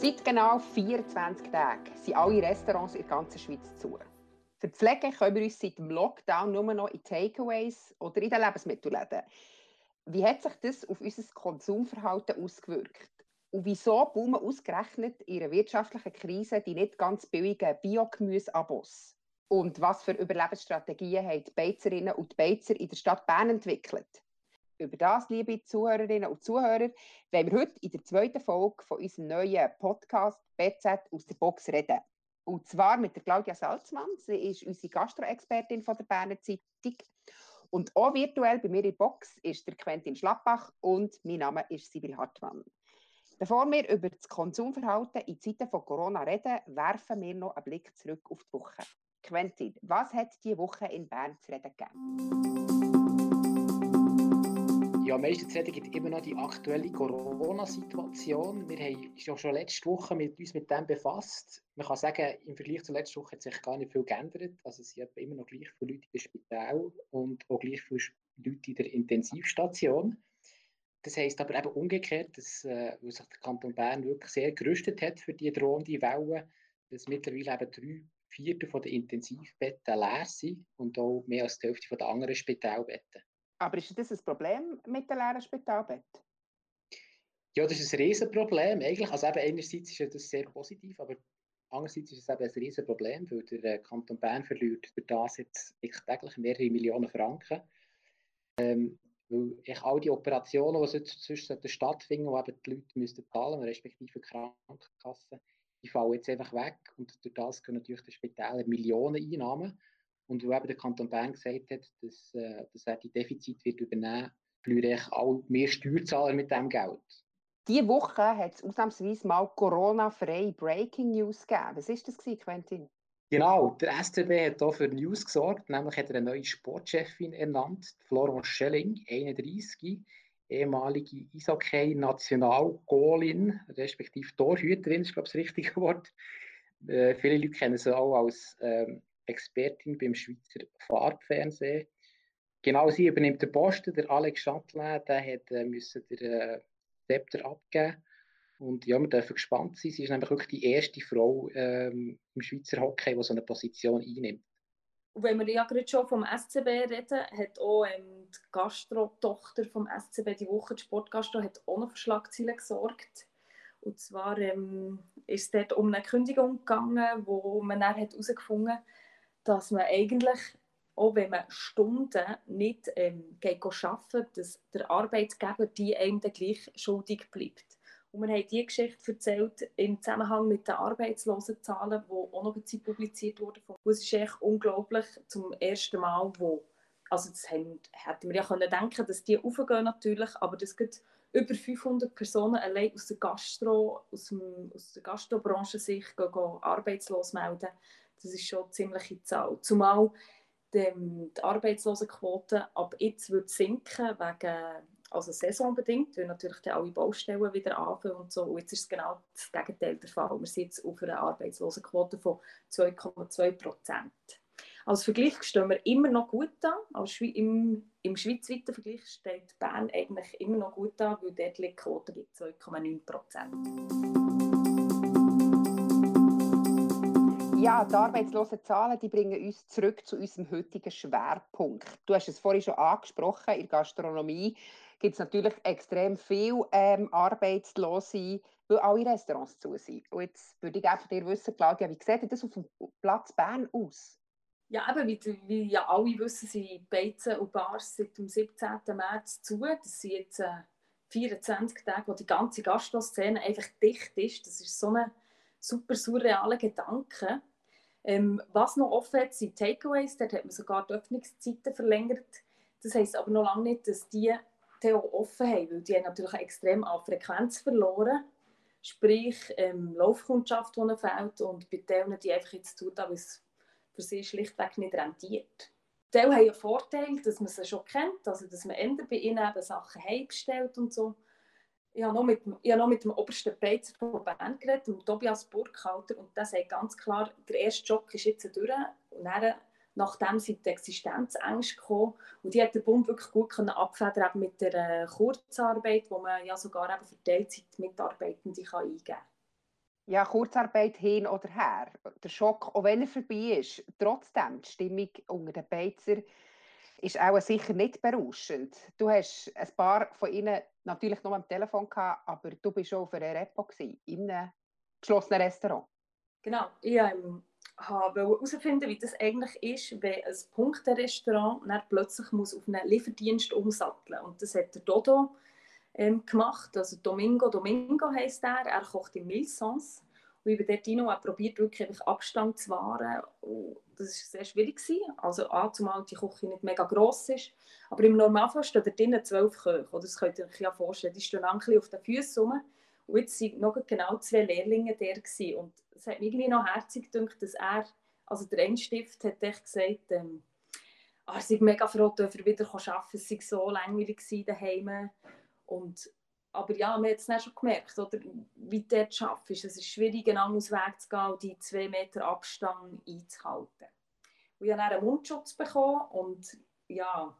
Seit genau 24 Tagen sind alle Restaurants in der ganzen Schweiz zu. Für die Pflege können wir uns seit dem Lockdown nur noch in Takeaways oder in den Lebensmittelläden. Wie hat sich das auf unser Konsumverhalten ausgewirkt? Und wieso boomen ausgerechnet in einer wirtschaftlichen Krise die nicht ganz billigen Biogemüse-Abos? Und was für Überlebensstrategien haben die Beizerinnen und Beizer in der Stadt Bern entwickelt? Über das, liebe Zuhörerinnen und Zuhörer, wollen wir heute in der zweiten Folge von unserem neuen Podcast BZ aus der Box reden. Und zwar mit der Claudia Salzmann. Sie ist unsere Gastroexpertin von der Berner Zeitung. Und auch virtuell bei mir in Box ist der Quentin Schlappach und mein Name ist Sibyl Hartmann. Bevor wir über das Konsumverhalten in Zeiten von Corona reden, werfen wir noch einen Blick zurück auf die Woche. Quentin, was hat diese Woche in Bern zu reden gegeben? Ja, meistens reden gibt immer noch die aktuelle Corona-Situation. Wir haben uns ja schon letzte Woche mit uns mit dem befasst. Man kann sagen, im Vergleich zur letzten Woche hat sich gar nicht viel geändert. Also es sind immer noch gleich viele Leute im Spital und auch gleich viele Leute in der Intensivstation. Das heisst aber eben umgekehrt, dass äh, weil sich der Kanton Bern wirklich sehr gerüstet hat für die drohende Welle, dass mittlerweile eben drei Viertel der Intensivbetten leer sind und auch mehr als die Hälfte der anderen Spitalbetten. Aber ist das ein Problem mit den leeren Spitalbetten? Ja, das ist ein Riesenproblem eigentlich. Also eben einerseits ist das sehr positiv, aber andererseits ist es eben ein Riesenproblem, weil der äh, Kanton Bern verliert durch das jetzt täglich mehrere Millionen Franken. Ähm, weil ich all die Operationen, die sonst stattfinden, wo eben die Leute müssen zahlen, respektive die Krankenkassen, die fallen jetzt einfach weg und durch das können natürlich die Spitäler Millionen Einnahmen. Und wo eben der Kanton Bern gesagt hat, dass, äh, dass er die Defizit wird übernehmen, verlieren ich auch mehr Steuerzahler mit dem Geld. Diese Woche hat es ausnahmsweise mal Corona-freie Breaking News gegeben. Was war das, Quentin? Genau, der SCB hat hier für News gesorgt, nämlich hat er eine neue Sportchefin ernannt, Florence Schelling, 31, ehemalige Eishockey-National-Goalin, respektive Torhüterin, ist glaube ich das richtige Wort. Äh, viele Leute kennen sie auch als ähm, Expertin beim Schweizer Farbfernsehen. Genau sie übernimmt den Posten. Der Alex Chatelain, der hat äh, müssen den äh, Zepter abgeben. Und ja, wir dürfen gespannt sein. Sie ist nämlich wirklich die erste Frau ähm, im Schweizer Hockey, die so eine Position einnimmt. Und wenn wir ja gerade schon vom SCB reden, hat auch ähm, die Gastro-Tochter vom SCB die Woche, die Sportgastro, hat auch noch für Schlagzeilen gesorgt. Und zwar ähm, ist es dort um eine Kündigung gegangen, wo man dann herausgefunden hat, dass man eigentlich, auch wenn man Stunden nicht ähm, geht arbeiten dass der Arbeitgeber die einem dann gleich schuldig bleibt. Und wir haben diese Geschichte erzählt im Zusammenhang mit den Arbeitslosenzahlen, die auch noch Zeit publiziert wurden. Und es ist echt unglaublich, zum ersten Mal, wo, also das haben, hätten wir ja können denken dass die aufgehen natürlich, aber das geht über 500 Personen allein aus der Gastro, aus, dem, aus der Gastrobranche sich gehen, gehen arbeitslos melden. Das ist schon eine ziemliche Zahl. Zumal die, die Arbeitslosenquote ab jetzt wird sinken, wegen, also saisonbedingt, weil natürlich dann alle Baustellen wieder anfangen und so. Und jetzt ist es genau das Gegenteil der Fall. Wir sind jetzt auf einer Arbeitslosenquote von 2,2 Prozent. Als Vergleich stehen wir immer noch gut da. Als im, Im schweizweiten Vergleich steht Bern eigentlich immer noch gut da, weil dort liegt die Quote bei 2,9 Prozent. Ja, die Arbeitslosenzahlen die bringen uns zurück zu unserem heutigen Schwerpunkt. Du hast es vorhin schon angesprochen, in der Gastronomie gibt es natürlich extrem viele ähm, Arbeitslose, weil alle Restaurants zu sind. Und jetzt würde ich einfach dir wissen, Claudia, wie sieht das auf dem Platz Bern aus? Ja, eben, wie, wie ja alle wissen, sind Beizen und Bars seit dem 17. März zu. Das sind jetzt äh, 24 Tage, wo die ganze Gastroszene einfach dicht ist. Das ist so ein super surrealer Gedanke. Ähm, was noch offen hat, sind Takeaways. Dort hat man sogar die Öffnungszeiten verlängert. Das heisst aber noch lange nicht, dass die auch offen haben, weil die haben natürlich extrem an Frequenz verloren. Sprich, ähm, Laufkundschaft, die fehlt und bei denen, die einfach jetzt tun, weil es für sie schlichtweg nicht rentiert. Die haben einen Vorteil, dass man sie schon kennt, also dass man eher bei ihnen eben Sachen heimbestellt und so ich habe noch mit, ich habe noch mit dem obersten Beizer von Bern geredet, dem Tobias Burkhalter, und der sagt ganz klar, der erste Schock ist jetzt durch. Und dann, nachdem sind die Existenzängste gekommen. Und die hat der Bund wirklich gut können abfedern mit der äh, Kurzarbeit, wo man ja sogar eben für Teilzeit-Mitarbeitende eingeben kann. ja, Kurzarbeit hin oder her, der Schock, auch wenn er vorbei ist, trotzdem die Stimmung unter den Beizer ist auch sicher nicht berauschend. Du hast ein paar von ihnen natürlich noch am Telefon gehabt, aber du bist schon auf einer Repo in einem geschlossenen Restaurant. Genau, ich ähm, wollte herausfinden, wie das eigentlich ist, wenn ein Punkterestaurant plötzlich muss auf einen Lieferdienst umsatteln. Und das hat der Dodo ähm, gemacht. Also Domingo Domingo heisst er. Er kocht in Milsons. Und ich habe dort rein und probiert, wirklich Abstand zu wahren. Und das war sehr schwierig. Also A, zumal die Küche nicht mega gross ist. Aber im Normalfall stehen da drinnen zwölf Köche. Oder das könnt ihr euch ja vorstellen. Die stehen ein auf den Füßen rum. Und jetzt waren noch genau zwei Lehrlinge der. Gewesen. Und es hat mir irgendwie noch herzig gedacht, dass er, also der Einstift hat echt gesagt, ähm, ah, er sei mega froh, dass er wieder arbeiten kann. Es war so langweilig daheim. Und, aber ja, man hat es dann schon gemerkt, oder, wie du dort arbeitest. Es ist schwierig, einen anderen Weg zu gehen und die zwei Meter Abstand einzuhalten. Und ich habe dann einen Mundschutz bekommen und ja,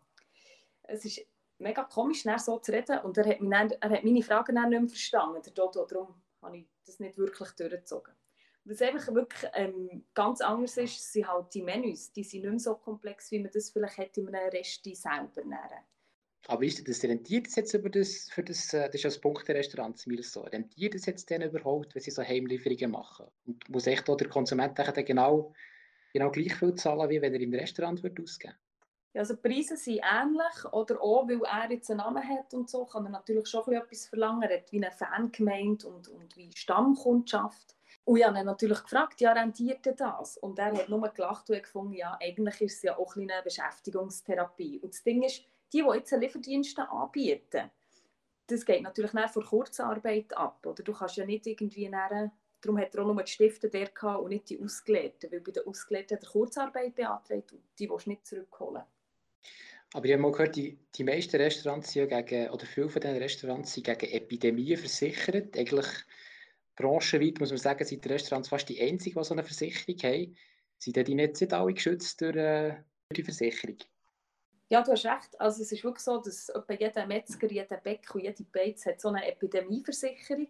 es ist mega komisch, so zu reden. Und er hat, mich dann, er hat meine Fragen dann nicht mehr verstanden, der Dodo. Darum habe ich das nicht wirklich durchgezogen. Was einfach wirklich ähm, ganz anders ist, sind halt die Menüs. Die sind nicht mehr so komplex, wie man das vielleicht hätte in einem Resti selber nähren. Aber ist das rentiert es jetzt über das, für das, äh, das ist ja das Punkt der Restaurants so, rentiert es jetzt denn überhaupt, wenn sie so Heimlieferungen machen? Und muss echt auch der Konsument dann genau, genau gleich viel zahlen, wie wenn er im Restaurant wird ausgeben ja, also die Preise sind ähnlich, oder auch, weil er jetzt einen Namen hat und so, kann er natürlich schon etwas verlangen. Er hat wie eine Fangemeinde und, und wie Stammkundschaft. Und ich habe ihn natürlich gefragt, ja, rentiert das? Und er hat nur gelacht und gefunden, ja, eigentlich ist es ja auch eine Beschäftigungstherapie. Und das Ding ist, die, die jetzt Lieferdienste anbieten, das geht natürlich nicht vor Kurzarbeit ab. Oder du kannst ja nicht irgendwie näher, darum hat er auch nur die Stifte der und nicht die Ausgelehrten, weil bei den Ausgelehrten hat er Kurzarbeit beantragt und die willst du nicht zurückholen. Aber ich habe mal gehört, die, die meisten Restaurants sind ja gegen, oder viele von diesen Restaurants sind gegen Epidemien versichert. Eigentlich branchenweit muss man sagen, sind die Restaurants fast die einzigen, die so eine Versicherung haben. Sind die nicht alle geschützt durch, äh, durch die Versicherung? Ja, du hast recht. Also es ist wirklich so, dass bei jedem Metzger, jeder Bäck und jede Beiz hat so eine Epidemieversicherung.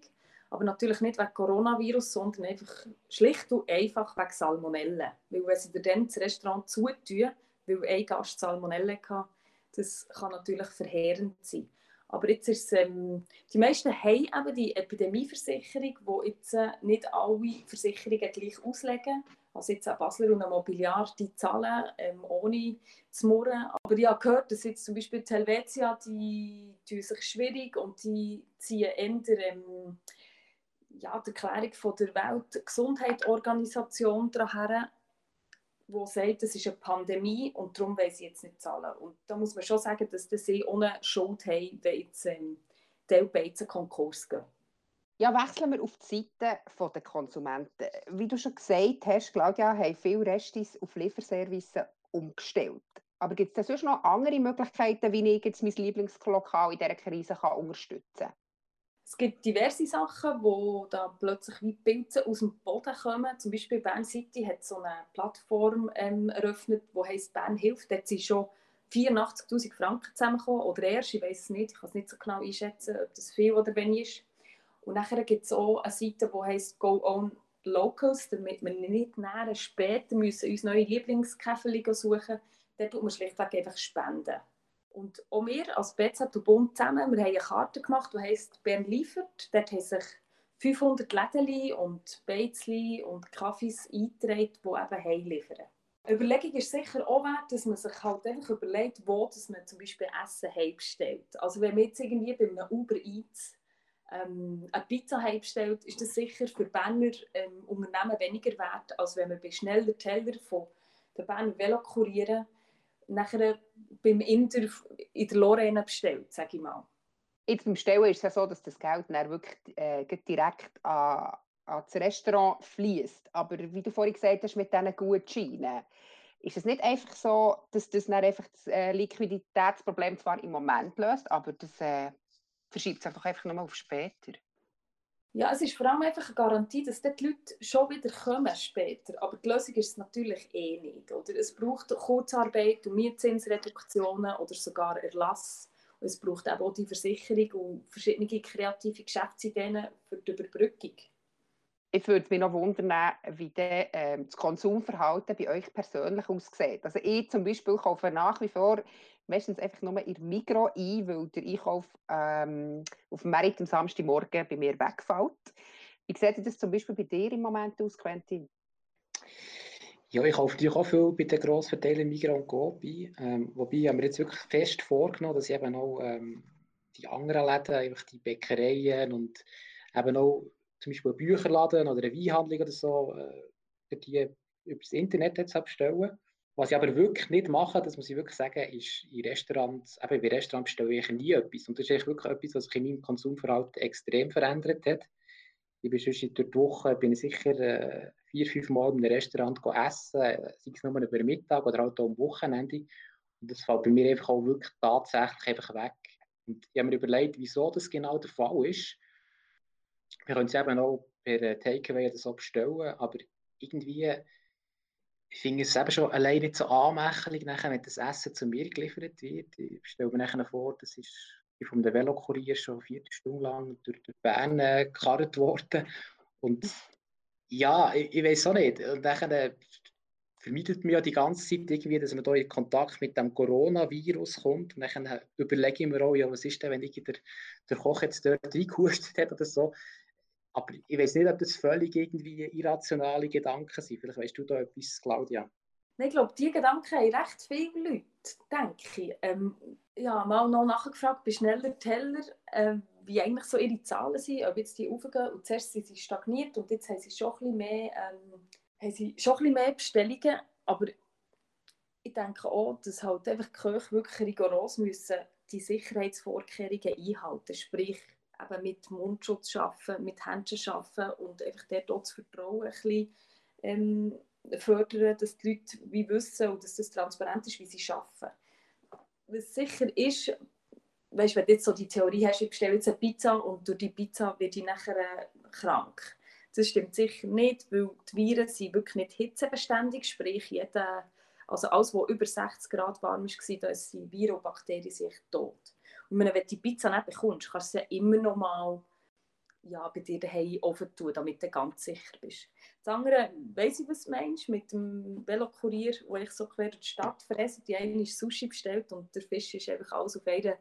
Aber natürlich nicht wegen Coronavirus, sondern einfach schlicht und einfach wegen Salmonellen. Weil wenn sie dir dann das Restaurant zutun, weil ein Gast Salmonellen hatte, das kann natürlich verheerend sein. Aber jetzt ist ähm, die meisten haben eben die Epidemieversicherung, wo jetzt äh, nicht alle Versicherungen gleich auslegen. Also jetzt auch Basler und Mobiliar, die zahlen ähm, ohne zu murren. Aber ich habe gehört, dass jetzt zum Beispiel die Helvetia, die tun sich schwierig und die ziehen eher ähm, ja, die Erklärung von der Weltgesundheitsorganisation daher, wo sagt, es ist eine Pandemie und darum wollen sie jetzt nicht zahlen. Und da muss man schon sagen, dass sie ohne Schuld haben, wenn jetzt ähm, die Beizen Konkurs gehen. Ja, wechseln wir auf die Seite der Konsumenten. Wie du schon gesagt hast, Claudia, haben viele Restis auf Lieferservice umgestellt. Aber gibt es sonst noch andere Möglichkeiten, wie ich jetzt mein Lieblingslokal in dieser Krise kann unterstützen kann? Es gibt diverse Sachen, wo da plötzlich wie Pilze aus dem Boden kommen. Zum Beispiel Bern City hat so eine Plattform ähm, eröffnet, die heißt Bern hilft. Dort sind schon 84'000 Franken zusammengekommen oder erst, ich weiß es nicht, ich kann es nicht so genau einschätzen, ob das viel oder wenig ist. Und nachher gibt es auch eine Seite, die heißt Go On Locals, damit wir nicht näher später müssen uns neue Lieblingskäferchen suchen müssen. Tut man schlichtweg einfach spenden. Und auch wir als BZ und Bund zusammen, wir haben eine Karte gemacht, die heisst «Bern liefert». Dort haben sich 500 Läden und Beizli und Kaffees eingetragen, die eben heimliefern. Überlegung ist sicher auch wert, dass man sich halt einfach überlegt, wo dass man zum Beispiel Essen heimstellt. Also wenn man jetzt irgendwie bei einem Uber Eats ähm, eine Pizza heimstellt, ist das sicher für Berner ähm, Unternehmen weniger wert, als wenn man bei schneller Teller von den Berner Velokurieren nachher beim Inder in der Lorraine bestellt, sage ich mal. Jetzt beim Stellen ist es ja so, dass das Geld dann wirklich äh, direkt an, an das Restaurant fließt. Aber wie du vorhin gesagt hast, mit diesen Gutscheinen, ist es nicht einfach so, dass das dann einfach das äh, Liquiditätsproblem zwar im Moment löst, aber das äh, verschiebt sich doch einfach nochmal auf später? Ja, es ist vor allem einfach eine Garantie, dass die Leute schon wieder kommen später. Aber die Lösung ist es natürlich eh nicht. Oder es braucht Kurzarbeit und Mietzinsreduktionen oder sogar Erlass. Und es braucht eben auch die Versicherung und verschiedene kreative Geschäftsideen für die Überbrückung. Ich würde mich noch wundern, wie der, ähm, das Konsumverhalten bei euch persönlich aussieht. Also ich zum Beispiel kaufe nach wie vor meistens einfach nur in Migro ein, weil der Einkauf ähm, auf dem Merit am Samstagmorgen bei mir wegfällt. Wie sieht das zum Beispiel bei dir im Moment aus, Quentin? Ja, ich kaufe natürlich auch viel bei den Grossverteilern Migros und Coop ein. Ähm, wobei ich mir jetzt wirklich fest vorgenommen, dass ich eben auch ähm, die anderen Läden, einfach die Bäckereien und eben auch zum Beispiel einen Bücherladen oder eine Weinhandlung oder so, äh, die über das Internet jetzt bestellen. Was ich aber wirklich nicht mache, das muss ich wirklich sagen, ist in Restaurants, eben bei Restaurants bestelle ich nie etwas. Und das ist wirklich etwas, was sich in meinem Konsumverhalten extrem verändert hat. Ich bin schon durch die Woche bin ich sicher äh, vier, fünf Mal in einem Restaurant essen, sei es nur über Mittag oder halt auch am Wochenende. Und das fällt bei mir einfach auch wirklich tatsächlich einfach weg. Und ich habe mir überlegt, wieso das genau der Fall ist. Wir können es eben auch per Takeaway oder so bestellen, aber irgendwie ich finde es eben schon allein nicht so anmächtig, wenn das Essen zu mir geliefert wird. Ich stelle mir nachher vor, das ist von der Velokurier schon vier Stunden lang durch, durch Bern äh, gekarrt worden. Und ja, ich, ich weiß auch nicht. Und dann äh, vermeidet man ja die ganze Zeit irgendwie, dass man da in Kontakt mit dem Coronavirus kommt. Und dann überlege ich mir auch, ja, was ist denn, wenn ich der, der Koch jetzt dort reingehustet hat oder so. Aber ich weiß nicht, ob das völlig irgendwie irrationale Gedanken sind. Vielleicht weißt du da etwas, Claudia. Ich glaube, diese Gedanken haben recht viele Leute, denke ich. Ähm, ja, mal noch nachgefragt bei schneller Teller, äh, wie eigentlich so ihre Zahlen sind, ob jetzt die aufgehen. Und zuerst sind sie stagniert und jetzt haben sie schon ein bisschen mehr, ähm, haben sie schon ein bisschen mehr Bestellungen. Aber ich denke auch, dass halt einfach die Köche wirklich rigoros müssen die Sicherheitsvorkehrungen einhalten. Sprich, eben mit Mundschutz arbeiten, mit Händchen arbeiten und einfach dort das Vertrauen ein bisschen ähm, fördern, dass die Leute wie wissen und dass das transparent ist, wie sie arbeiten. Was sicher ist, weißt, wenn du jetzt so die Theorie hast, ich bestelle jetzt eine Pizza und durch die Pizza werde ich nachher äh, krank. Das stimmt sicher nicht, weil die Viren sind wirklich nicht hitzebeständig, sprich jeder, also alles, was über 60 Grad warm war, da sind Viren und Bakterien sich tot. Und wenn du die Pizza nicht bekommst, kannst du sie immer noch mal ja, bei dir daheim offen tun, damit du ganz sicher bist. Das andere, weiss ich, was du meinst, mit dem Velokurier, wo ich so quer durch die Stadt fresse, die eine ist Sushi bestellt und der Fisch ist einfach alles auf einer,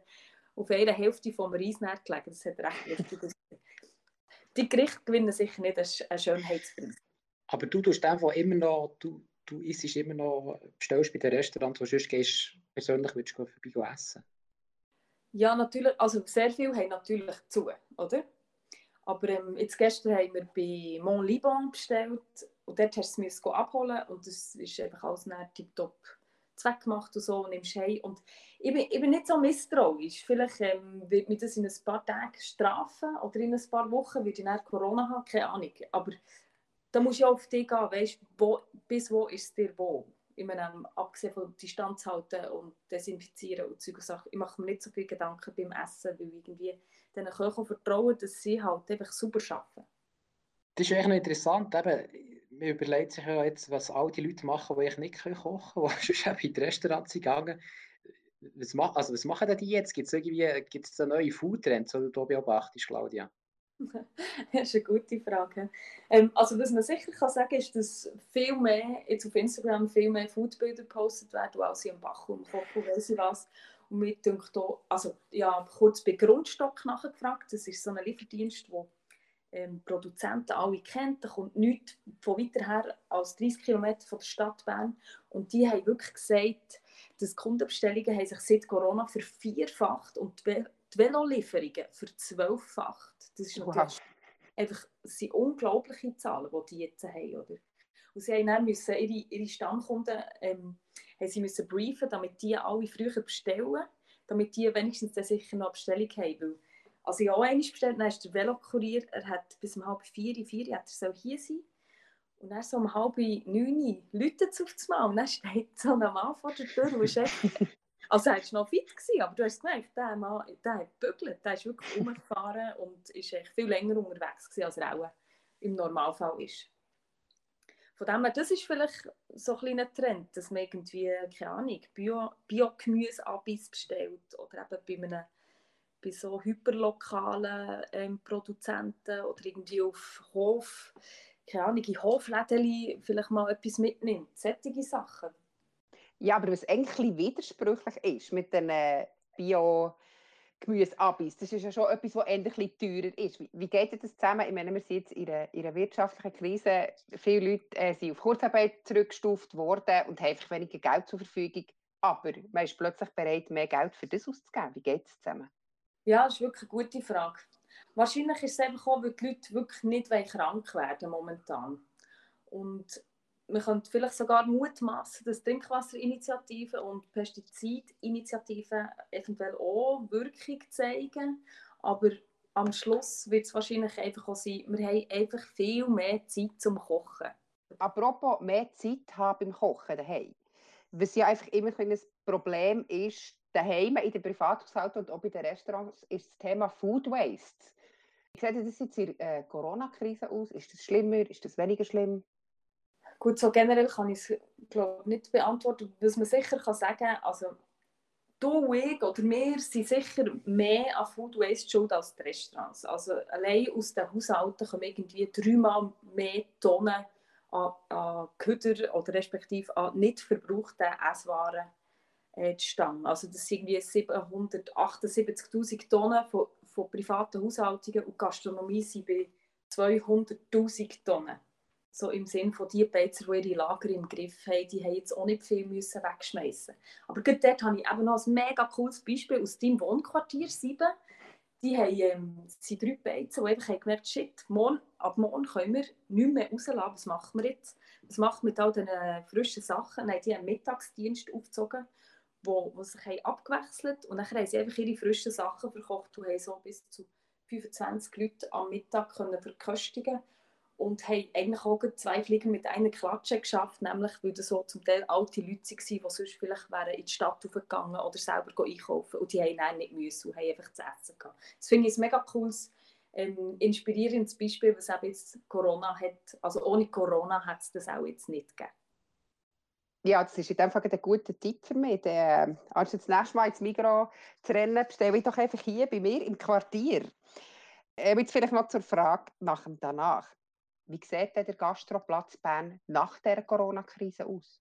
auf einer Hälfte vom Reisnähr gelegen. Das hat recht lustig Die Gerichte gewinnen sicher nicht einen Schönheitspreis. Aber du tust einfach immer noch, du, du isst immer noch, bestellst bei den Restaurants, wo sonst gehst, persönlich würdest du vorbei essen. Ja, natürlich, also sehr viel haben natürlich zu, oder? Aber ähm, jetzt gestern haben wir bei Mont Liban bestellt und dort hast du es abholen und das ist einfach alles tiptop zweckgemacht und so, und nimmst heim. Und ich bin, ich bin nicht so misstrauisch. Vielleicht ähm, wird mich das in ein paar Tagen strafen oder in ein paar Wochen wird ich Corona haben, keine Ahnung. Aber da muss ich auch auf dich gehen, weißt, wo, bis wo ist es dir wo? Ich meine, abgesehen von Distanz halten und desinfizieren und solche Sachen. Ich mache mir nicht so viele Gedanken beim Essen, weil irgendwie den Köchen vertrauen, dass sie halt einfach super arbeiten. Das ist echt noch interessant. Eben, man überlegt sich ja jetzt, was all die Leute machen, die ich nicht kochen können, die schon in die Restaurants gegangen was, mach, also was machen die jetzt? Gibt es irgendwie gibt's da neue Foodtrends, die du beobachtest, Claudia? das ist eine gute Frage. Ähm, also was man sicher kann sagen ist, dass viel mehr jetzt auf Instagram viel mehr Foodbilder gepostet werden, als sie am Bach und Kochen, weiß ich was. Und mir denkt auch, also ja, kurz bei Grundstock nachgefragt, das ist so ein Lieferdienst, wo ähm, Produzenten alle kennt, da kommt nichts von weiter her als 30 Kilometer von der Stadt Bern und die haben wirklich gesagt, dass Kundenbestellungen haben sich seit Corona vervierfacht und Velolieferungen verzwölffacht. Das ist natürlich wow. einfach, das sind unglaubliche Zahlen, die die jetzt haben, oder? Und sie haben dann müssen ihre, ihre Stammkunden ähm, haben sie müssen briefen, damit die alle früher bestellen, damit die wenigstens dann sicher noch Bestellung haben. Weil, also ich habe auch einmal bestellt, dann ist der Velokurier, er hat bis um halb vier, vier hat er soll hier sein. Und dann so um halb neun läutet es auf das Mal und dann steht so ein Mann vor der Tür und ist echt, also er war noch fit, gewesen, aber du hast gemerkt, der Mann, der hat gebügelt, der ist wirklich umgefahren und ist echt viel länger unterwegs gewesen, als er auch im Normalfall ist. Von dem her, das ist vielleicht so ein kleiner Trend, dass man irgendwie, keine Ahnung, Bio-Gemüse Bio bestellt oder eben bei einem bei so hyperlokalen ähm, Produzenten oder irgendwie auf Hof, keine Ahnung, in Hofläden vielleicht mal etwas mitnimmt. Solche Sachen. Ja, aber was eigentlich widersprüchlich ist mit den äh, Bio- Gemüseabis, das ist ja schon etwas, was endlich teurer ist. Wie, wie geht das zusammen? Ich meine, wir sind jetzt in einer, in einer wirtschaftlichen Krise. Viele Leute äh, sind auf Kurzarbeit zurückgestuft worden und haben einfach weniger Geld zur Verfügung. Aber man ist plötzlich bereit, mehr Geld für das auszugeben. Wie geht das zusammen? Ja, das ist wirklich eine gute Frage. Wahrscheinlich ist es einfach auch, weil die Leute wirklich nicht krank werden momentan. Und man könnte vielleicht sogar mutmaßen, dass Trinkwasserinitiativen und Pestizidinitiativen eventuell auch Wirkung zeigen. Aber am Schluss wird es wahrscheinlich einfach auch sein, wir haben einfach viel mehr Zeit zum Kochen. Apropos mehr Zeit haben beim Kochen daheim. Was ja einfach immer ein Problem ist, daheim in den Privathaushalten und auch bei den Restaurants, ist das Thema Food Waste. Wie sieht das jetzt in der äh, Corona-Krise aus? Ist das schlimmer? Ist das weniger schlimm? Gut, so generell kann ich es nicht beantworten. Was man sicher kann sagen also du, ich oder wir sind sicher mehr an Food Waste schuld als die Restaurants. Also allein aus den Haushalten kommen irgendwie dreimal mehr Tonnen an, an Köder oder respektive an nicht verbrauchten Esswaren äh. Also das sind irgendwie 778'000 Tonnen von, von privaten Haushaltungen und Gastronomie sind bei 200'000 Tonnen so im Sinn von die Beizer, die ihre Lager im Griff haben, die haben jetzt auch nicht viel müssen wegschmeißen. Aber gerade dort habe ich eben noch ein mega cooles Beispiel aus deinem Wohnquartier 7. Die haben, ähm, sind drei Beizen, die einfach haben gemerkt shit, morgen, ab morgen können wir nicht mehr rauslassen. Was machen wir jetzt? Was macht mit all diesen frischen Sachen? Dann haben die einen Mittagsdienst aufgezogen, wo, wo sich haben abgewechselt und dann haben sie einfach ihre frischen Sachen verkocht und haben so bis zu 25 Leute am Mittag können verköstigen und haben eigentlich auch zwei Fliegen mit einer Klatsche geschafft, nämlich weil das so zum Teil alte Leute waren, die sonst vielleicht wären in die Stadt gegangen oder selber einkaufen und die haben dann nicht müssen und haben einfach zu essen gehabt. Das finde ich ein mega cooles, ähm, inspirierendes Beispiel, was eben jetzt Corona hat, also ohne Corona hat es das auch jetzt nicht gegeben. Ja, das ist in dem Fall ein guter Tipp für mich. Der, als das nächste Mal ins Migros zu rennen, bestelle ich doch einfach hier bei mir im Quartier. Äh, jetzt vielleicht noch zur Frage nach dem danach. Wie sieht der Gastroplatz Bern nach der Corona-Krise aus?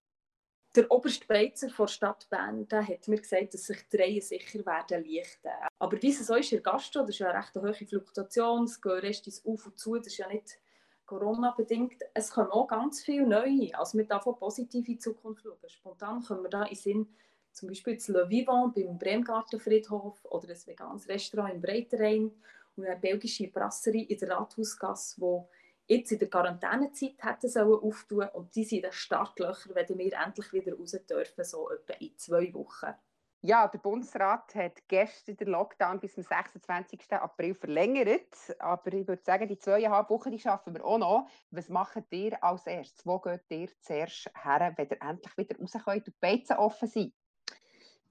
Der oberste Beizer der Stadt Bern der hat mir gesagt, dass sich die Reihen sicher werden lichten. Aber wie es ist in der Gastro, das ist ja eine recht hohe Fluktuation, es geht recht auf und zu, das ist ja nicht Corona-bedingt. Es kommen auch ganz viele neue, also wir dürfen positiv in die Zukunft schauen. Spontan können wir da in Sinn zum Beispiel das Le Vivant beim Bremgartenfriedhof oder ein veganes Restaurant im Breiterein und eine belgische Brasserie in der Rathausgasse, wo jetzt in der Quarantänezeit hätten sollen auftun und die sind in den Startlöchern, wenn wir endlich wieder raus dürfen, so etwa in zwei Wochen. Ja, der Bundesrat hat gestern den Lockdown bis zum 26. April verlängert. Aber ich würde sagen, die zweieinhalb Wochen die schaffen wir auch noch. Was macht ihr als erstes? Wo geht ihr zuerst her, wenn ihr endlich wieder raus könnt und die Beizen offen sind?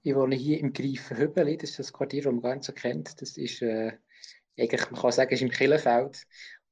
Ich wohne hier im Greifenhübeli. Das ist das Quartier, das man gar nicht so kennt. Das ist, äh, eigentlich, man kann sagen, ist im Killenfeld.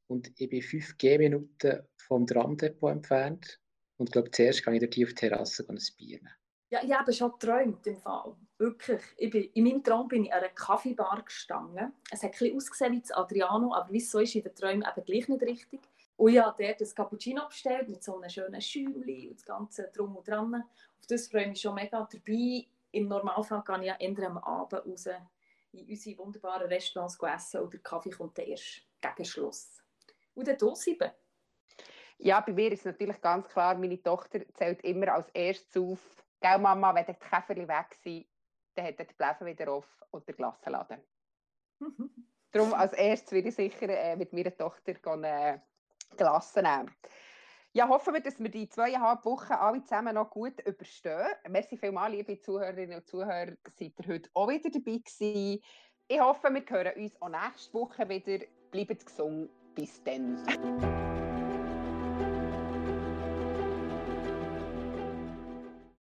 Und ich bin fünf Gehminuten vom Tramdepot entfernt. Und glaube, zuerst gehe ich dort auf die Terrasse ein Bier nehmen. Ja, ich habe schon geträumt im Fall. Wirklich. Ich bin, in meinem Traum bin ich an einer Kaffeebar gestanden. Es hat bisschen ausgesehen wie das Adriano, aber wie so ist in den Träumen eben gleich nicht richtig. Und ich habe dort ein Cappuccino bestellt mit so einem schönen Schäumchen und das Ganze drum und dran. Auf das freue ich mich schon mega dabei. Im Normalfall gehe ich ja eher am Abend raus in unsere wunderbaren Restaurants essen und der Kaffee kommt erst gegen Schluss. Und dann sieben. Ja, bei mir ist natürlich ganz klar, meine Tochter zählt immer als erstes auf, Gell, Mama, wenn die Käferli weg sind, dann hat die Bläser wieder auf und der Glassenladen. Darum als erstes würde ich sicher äh, mit meiner Tochter gehen, äh, Glassen nehmen. Ja, hoffen wir, dass wir die zweieinhalb Wochen alle zusammen noch gut überstehen. Merci vielmals, liebe Zuhörerinnen und Zuhörer, seid ihr heute auch wieder dabei gewesen. Ich hoffe, wir hören uns auch nächste Woche wieder. Bleibt gesund. Bis dann.